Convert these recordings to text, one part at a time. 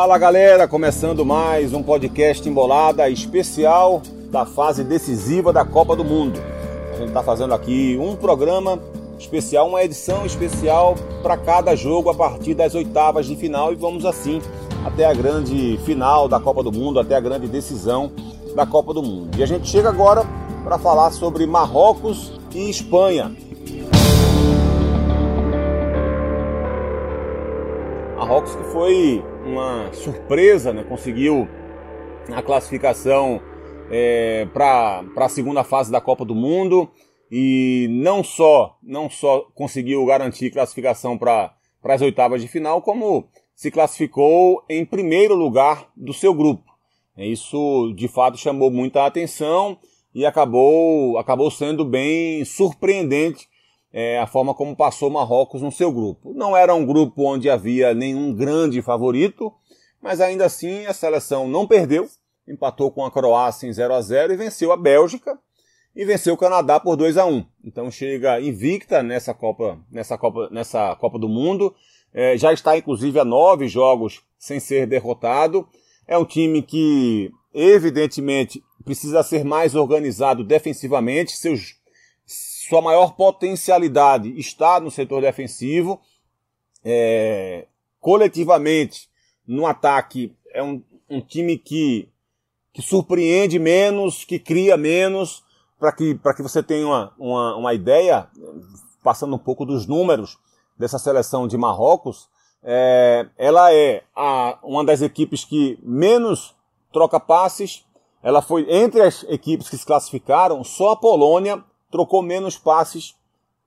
Fala galera, começando mais um podcast Embolada especial da fase decisiva da Copa do Mundo. A gente está fazendo aqui um programa especial, uma edição especial para cada jogo a partir das oitavas de final e vamos assim até a grande final da Copa do Mundo, até a grande decisão da Copa do Mundo. E a gente chega agora para falar sobre Marrocos e Espanha. Marrocos que foi uma surpresa, né? conseguiu a classificação é, para a segunda fase da Copa do Mundo e não só não só conseguiu garantir classificação para as oitavas de final, como se classificou em primeiro lugar do seu grupo. Isso de fato chamou muita atenção e acabou, acabou sendo bem surpreendente é, a forma como passou Marrocos no seu grupo. Não era um grupo onde havia nenhum grande favorito, mas ainda assim a seleção não perdeu, empatou com a Croácia em 0 a 0 e venceu a Bélgica e venceu o Canadá por 2 a 1. Então chega invicta nessa Copa, nessa Copa, nessa Copa do Mundo. É, já está inclusive a nove jogos sem ser derrotado. É um time que evidentemente precisa ser mais organizado defensivamente. Seus sua maior potencialidade está no setor defensivo. É, coletivamente, no ataque, é um, um time que, que surpreende menos, que cria menos, para que, que você tenha uma, uma, uma ideia, passando um pouco dos números dessa seleção de Marrocos, é, ela é a, uma das equipes que menos troca passes. Ela foi entre as equipes que se classificaram, só a Polônia trocou menos passes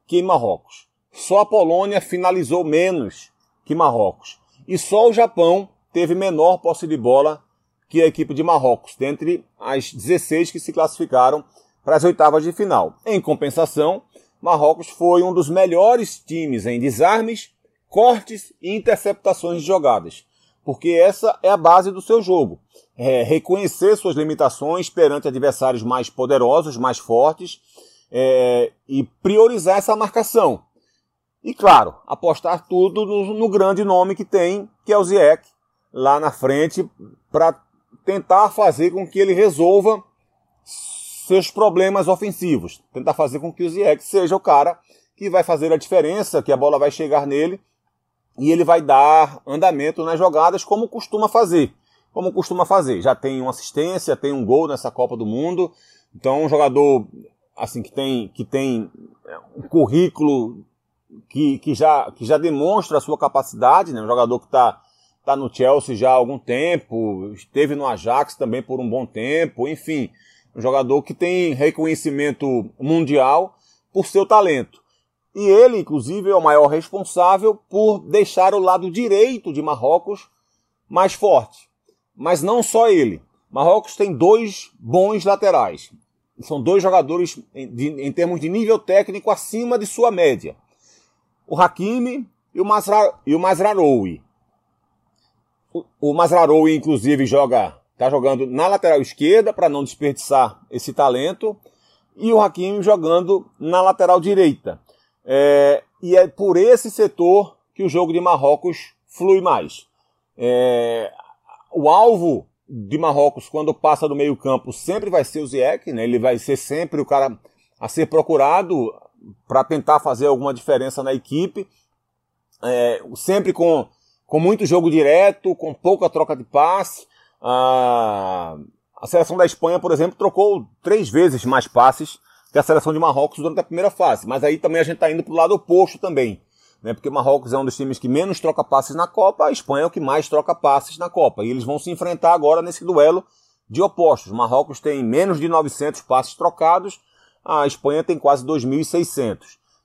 que Marrocos. Só a Polônia finalizou menos que Marrocos. E só o Japão teve menor posse de bola que a equipe de Marrocos, dentre as 16 que se classificaram para as oitavas de final. Em compensação, Marrocos foi um dos melhores times em desarmes, cortes e interceptações de jogadas, porque essa é a base do seu jogo. É reconhecer suas limitações perante adversários mais poderosos, mais fortes é, e priorizar essa marcação. E claro, apostar tudo no, no, grande nome que tem, que é o Ziek, lá na frente, para tentar fazer com que ele resolva seus problemas ofensivos. Tentar fazer com que o Ziek seja o cara que vai fazer a diferença, que a bola vai chegar nele e ele vai dar andamento nas jogadas como costuma fazer. Como costuma fazer. Já tem uma assistência, tem um gol nessa Copa do Mundo. Então, um jogador assim que tem que tem é, um currículo que, que, já, que já demonstra a sua capacidade, né? Um jogador que está tá no Chelsea já há algum tempo, esteve no Ajax também por um bom tempo, enfim, um jogador que tem reconhecimento mundial por seu talento. E ele, inclusive, é o maior responsável por deixar o lado direito de Marrocos mais forte. Mas não só ele. Marrocos tem dois bons laterais são dois jogadores em, de, em, termos de nível técnico acima de sua média. O Hakimi e o, Masra, e o Masraoui. O, o Masraoui, inclusive, joga, está jogando na lateral esquerda para não desperdiçar esse talento. E o Hakimi jogando na lateral direita. É, e é por esse setor que o jogo de Marrocos flui mais. É, o alvo de Marrocos, quando passa do meio campo, sempre vai ser o Ziyech, né? Ele vai ser sempre o cara a ser procurado para tentar fazer alguma diferença na equipe. É, sempre com, com muito jogo direto, com pouca troca de passe. A, a seleção da Espanha, por exemplo, trocou três vezes mais passes que a seleção de Marrocos durante a primeira fase. Mas aí também a gente está indo para o lado oposto também né? Porque Marrocos é um dos times que menos troca passes na Copa, a Espanha é o que mais troca passes na Copa. E eles vão se enfrentar agora nesse duelo de opostos. Marrocos tem menos de 900 passes trocados, a Espanha tem quase 2.600.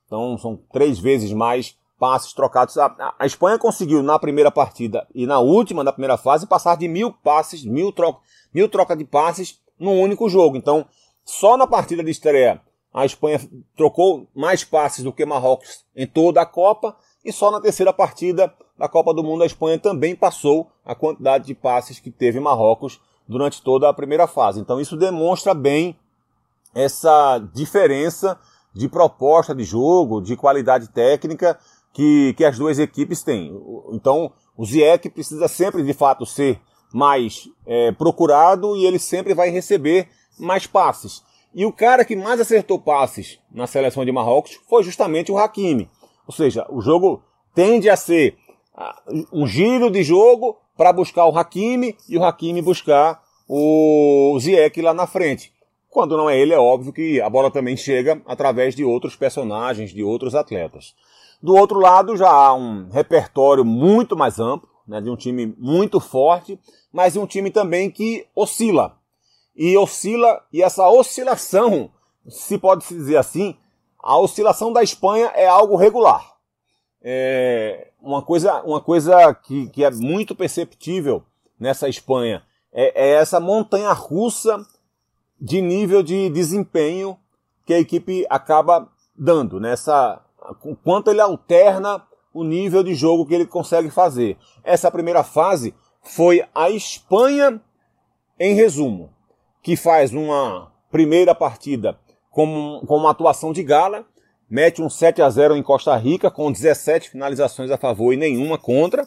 Então são três vezes mais passes trocados. A, a, Espanha conseguiu na primeira partida e na última da primeira fase passar de mil passes, mil troca, mil troca de passes num único jogo. Então, só na partida de estreia a Espanha trocou mais passes do que Marrocos em toda a Copa e só na terceira partida da Copa do Mundo a Espanha também passou a quantidade de passes que teve Marrocos durante toda a primeira fase. Então isso demonstra bem essa diferença de proposta de jogo, de qualidade técnica que, que as duas equipes têm. Então, o Ziyech precisa sempre, de fato, ser mais é, procurado e ele sempre vai receber mais passes. E o cara que mais acertou passes na seleção de Marrocos foi justamente o Hakimi. Ou seja, o jogo tende a ser ah, um giro de jogo para buscar o Hakimi e o Hakimi buscar o Ziyech lá na frente. Quando não é ele, é óbvio que a bola também chega através de outros personagens, de outros atletas. Do outro lado, já há um repertório muito mais amplo, né, de um time muito forte, mas de um time também que oscila. E oscila, e essa oscilação, se pode se dizer assim, a oscilação da Espanha é algo regular. É uma coisa, uma coisa que, que é muito perceptível nessa Espanha é, é essa montanha russa de nível de desempenho que a equipe acaba dando, nessa né? quanto ele alterna o nível de jogo que ele consegue fazer. Essa primeira fase foi a Espanha em resumo, que faz uma primeira partida com, com uma atuação de gala, mete um 7 a 0 em Costa Rica com 17 finalizações a favor e nenhuma contra.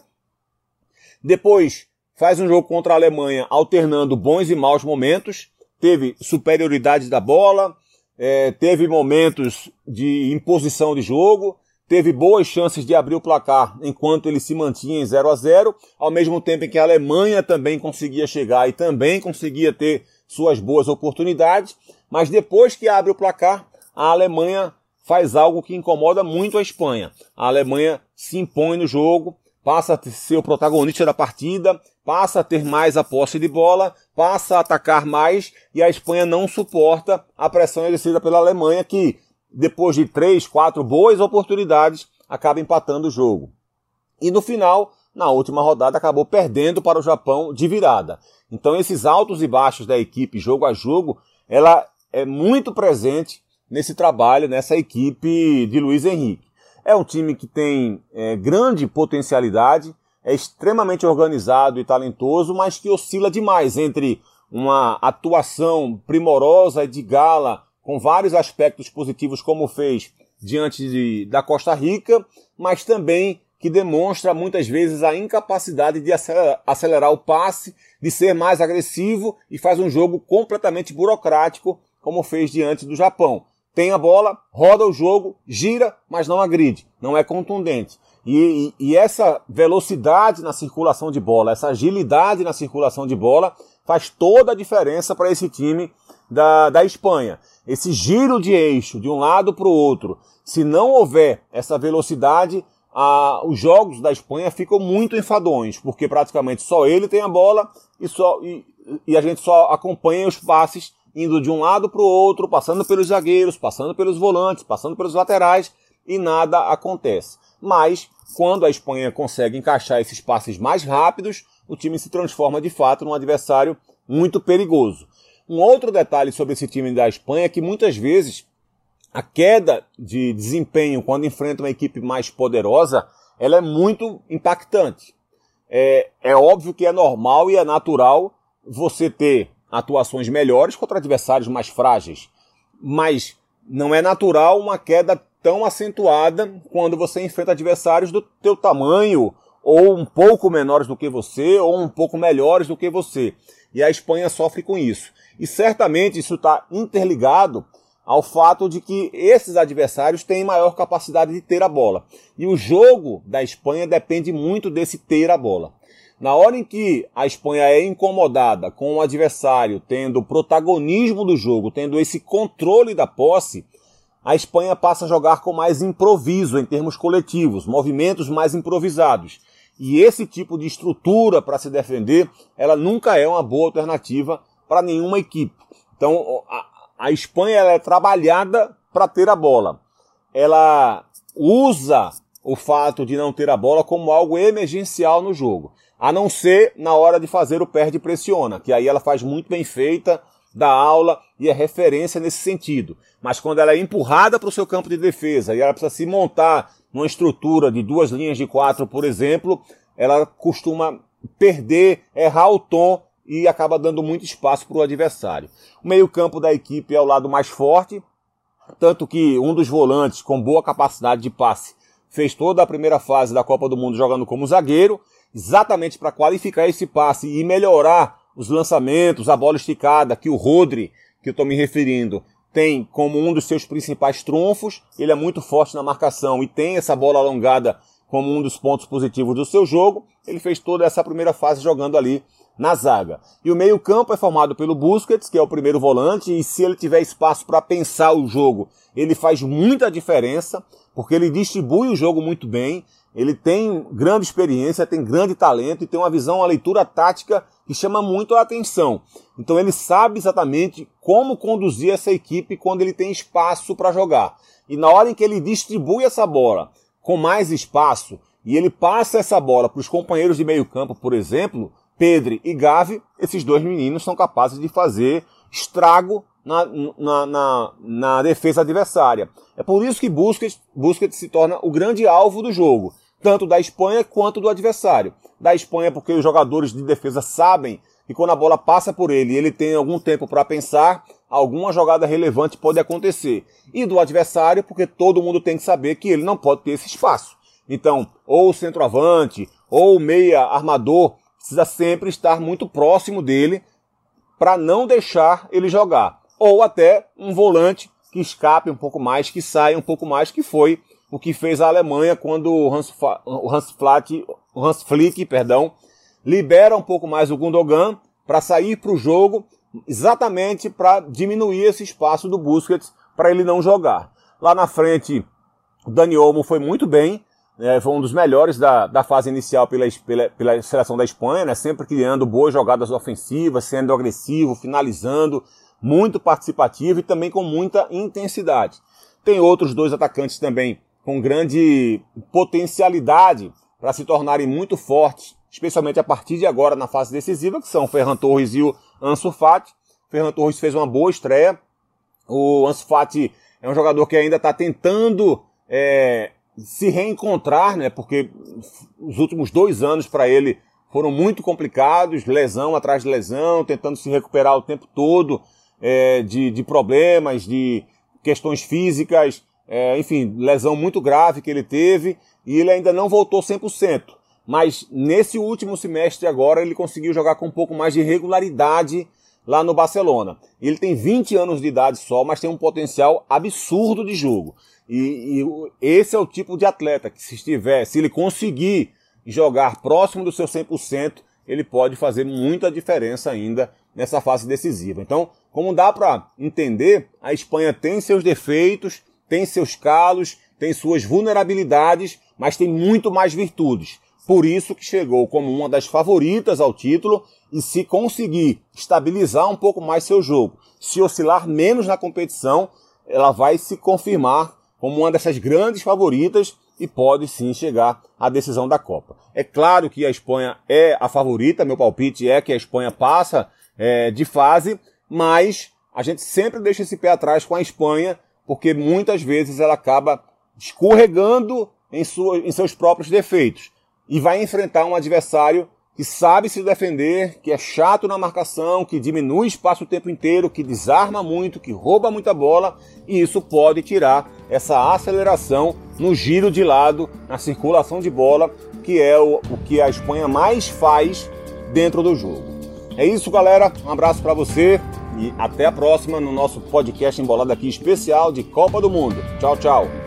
Depois faz um jogo contra a Alemanha alternando bons e maus momentos, teve superioridade da bola, é, teve momentos de imposição de jogo, teve boas chances de abrir o placar enquanto ele se mantinha em 0 a 0 ao mesmo tempo em que a Alemanha também conseguia chegar e também conseguia ter suas boas oportunidades, mas depois que abre o placar, a Alemanha faz algo que incomoda muito a Espanha. A Alemanha se impõe no jogo, passa a ser o protagonista da partida, passa a ter mais a posse de bola, passa a atacar mais e a Espanha não suporta a pressão exercida pela Alemanha que, depois de três, quatro boas oportunidades, acaba empatando o jogo. E no final, na última rodada, acabou perdendo para o Japão de virada. Então esses altos e baixos da equipe jogo a jogo, ela é muito presente nesse trabalho, nessa equipe de Luiz Henrique. É um time que tem é, grande potencialidade, é extremamente organizado e talentoso, mas que oscila demais entre uma atuação primorosa e de gala, com vários aspectos positivos, como fez diante de, da Costa Rica, mas também que demonstra muitas vezes a incapacidade de acelerar, o passe, de ser mais agressivo e faz um jogo completamente burocrático, como fez diante do Japão tem a bola, roda o jogo, gira, mas não agride, não é contundente. E, e, e, essa velocidade na circulação de bola, essa agilidade na circulação de bola, faz toda a diferença para esse time da, da Espanha. Esse giro de eixo de um lado para o outro, se não houver essa velocidade, a, os jogos da Espanha ficam muito enfadonhos, porque praticamente só ele tem a bola e, só, e, e a gente só acompanha os passes indo de um lado para o outro, passando pelos zagueiros, passando pelos volantes, passando pelos laterais e nada acontece. Mas quando a Espanha consegue encaixar esses passes mais rápidos, o time se transforma de fato num adversário muito perigoso. Um outro detalhe sobre esse time da Espanha é que muitas vezes a queda de desempenho quando enfrenta uma equipe mais poderosa, ela é muito impactante. É, é óbvio que é normal e é natural você ter atuações melhores contra adversários mais frágeis. Mas não é natural uma queda tão acentuada quando você enfrenta adversários do teu tamanho, ou um pouco menores do que você, ou um pouco melhores do que você. E a Espanha sofre com isso. E certamente isso está interligado ao fato de que esses adversários têm maior capacidade de ter a bola. E o jogo da Espanha depende muito desse ter a bola. Na hora em que a Espanha é incomodada com o adversário tendo protagonismo do jogo, tendo esse controle da posse, a Espanha passa a jogar com mais improviso em termos coletivos, movimentos mais improvisados. E esse tipo de estrutura para se defender, ela nunca é uma boa alternativa para nenhuma equipe. Então, a, a Espanha é trabalhada para ter a bola. Ela usa o fato de não ter a bola como algo emergencial no jogo. A não ser na hora de fazer o perde-pressiona, que aí ela faz muito bem feita, da aula e é referência nesse sentido. Mas quando ela é empurrada para o seu campo de defesa e ela precisa se montar numa estrutura de duas linhas de quatro, por exemplo, ela costuma perder, errar o tom e acaba dando muito espaço para o adversário. O meio-campo da equipe é o lado mais forte, tanto que um dos volantes com boa capacidade de passe fez toda a primeira fase da Copa do Mundo jogando como zagueiro, exatamente para qualificar esse passe e melhorar os lançamentos, a bola esticada, que o Rodri, que eu estou me referindo, tem como um dos seus principais trunfos. Ele é muito forte na marcação e tem essa bola alongada como um dos pontos positivos do seu jogo. Ele fez toda essa primeira fase jogando ali na zaga. E o meio-campo é formado pelo Busquets, que é o primeiro volante, e se ele tiver espaço para pensar o jogo, ele faz muita diferença, porque ele distribui o jogo muito bem, ele tem grande experiência, tem grande talento e tem uma visão, uma leitura tática que chama muito a atenção. Então ele sabe exatamente como conduzir essa equipe quando ele tem espaço para jogar. E na hora em que ele distribui essa bola com mais espaço e ele passa essa bola para os companheiros de meio campo, por exemplo, Pedro e Gavi, esses dois meninos são capazes de fazer estrago na, na, na, na defesa adversária. É por isso que Busquets, Busquets se torna o grande alvo do jogo tanto da Espanha quanto do adversário. Da Espanha porque os jogadores de defesa sabem que quando a bola passa por ele ele tem algum tempo para pensar, alguma jogada relevante pode acontecer. E do adversário porque todo mundo tem que saber que ele não pode ter esse espaço. Então, ou o centroavante, ou o meia armador, precisa sempre estar muito próximo dele para não deixar ele jogar. Ou até um volante que escape um pouco mais, que saia um pouco mais, que foi o que fez a Alemanha quando o Hans, o Hans, o Hans Flick perdão, libera um pouco mais o Gundogan para sair para o jogo, exatamente para diminuir esse espaço do Busquets para ele não jogar. Lá na frente, o Dani Olmo foi muito bem, né, foi um dos melhores da, da fase inicial pela, pela, pela seleção da Espanha, né, sempre criando boas jogadas ofensivas, sendo agressivo, finalizando, muito participativo e também com muita intensidade. Tem outros dois atacantes também com grande potencialidade para se tornarem muito fortes, especialmente a partir de agora na fase decisiva, que são Ferran Torres e o Ansu Fati. Ferran Torres fez uma boa estreia. O Ansu Fati é um jogador que ainda está tentando é, se reencontrar, né? Porque os últimos dois anos para ele foram muito complicados, lesão atrás de lesão, tentando se recuperar o tempo todo é, de, de problemas, de questões físicas é, enfim, lesão muito grave que ele teve e ele ainda não voltou 100%. Mas nesse último semestre agora ele conseguiu jogar com um pouco mais de regularidade lá no Barcelona. Ele tem 20 anos de idade só, mas tem um potencial absurdo de jogo. E, e esse é o tipo de atleta que se estiver, se ele conseguir jogar próximo do seu 100%, ele pode fazer muita diferença ainda nessa fase decisiva. Então, como dá para entender, a Espanha tem seus defeitos, tem seus calos, tem suas vulnerabilidades, mas tem muito mais virtudes. Por isso que chegou como uma das favoritas ao título e se conseguir estabilizar um pouco mais seu jogo, se oscilar menos na competição, ela vai se confirmar como uma dessas grandes favoritas e pode sim chegar à decisão da Copa. É claro que a Espanha é a favorita, meu palpite é que a Espanha passa é, de fase, mas a gente sempre deixa esse pé atrás com a Espanha porque muitas vezes ela acaba escorregando em, sua, em seus próprios defeitos e vai enfrentar um adversário que sabe se defender, que é chato na marcação, que diminui espaço o tempo inteiro, que desarma muito, que rouba muita bola, e isso pode tirar essa aceleração no giro de lado, na circulação de bola, que é o, o que a Espanha mais faz dentro do jogo. É isso, galera. Um abraço para você. E até a próxima no nosso podcast embolado aqui especial de Copa do Mundo. Tchau, tchau.